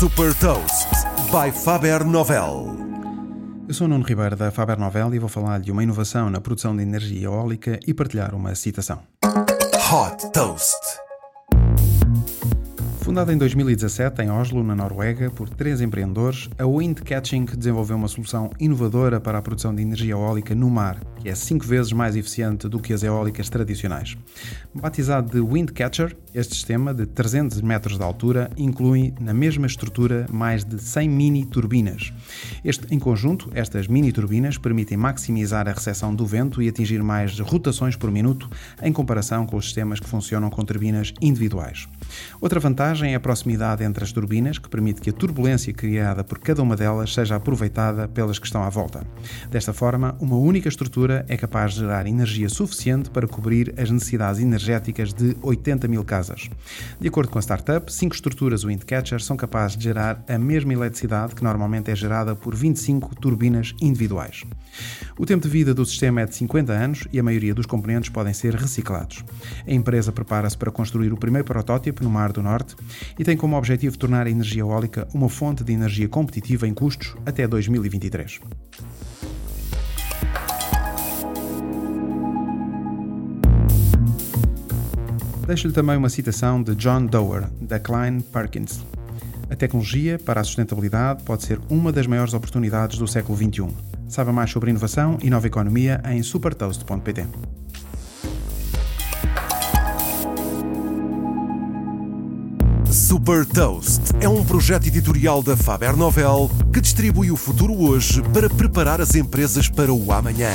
Super Toast by Faber Novel. Eu sou Nuno Ribeiro da Faber Novel e vou falar de uma inovação na produção de energia eólica e partilhar uma citação. Hot Toast. Fundada em 2017 em Oslo, na Noruega, por três empreendedores, a Wind Catching desenvolveu uma solução inovadora para a produção de energia eólica no mar, é cinco vezes mais eficiente do que as eólicas tradicionais. Batizado de Wind Catcher, este sistema, de 300 metros de altura, inclui na mesma estrutura mais de 100 mini turbinas. Este, em conjunto, estas mini turbinas permitem maximizar a recepção do vento e atingir mais rotações por minuto em comparação com os sistemas que funcionam com turbinas individuais. Outra vantagem é a proximidade entre as turbinas, que permite que a turbulência criada por cada uma delas seja aproveitada pelas que estão à volta. Desta forma, uma única estrutura é capaz de gerar energia suficiente para cobrir as necessidades energéticas de 80 mil casas. De acordo com a startup, cinco estruturas Windcatcher são capazes de gerar a mesma eletricidade que normalmente é gerada por 25 turbinas individuais. O tempo de vida do sistema é de 50 anos e a maioria dos componentes podem ser reciclados. A empresa prepara-se para construir o primeiro protótipo no Mar do Norte e tem como objetivo tornar a energia eólica uma fonte de energia competitiva em custos até 2023. Deixo-lhe também uma citação de John Doerr, da Klein Perkins. A tecnologia para a sustentabilidade pode ser uma das maiores oportunidades do século XXI. Saiba mais sobre inovação e nova economia em supertoast.pt. Super Toast é um projeto editorial da Faber Novel que distribui o futuro hoje para preparar as empresas para o amanhã.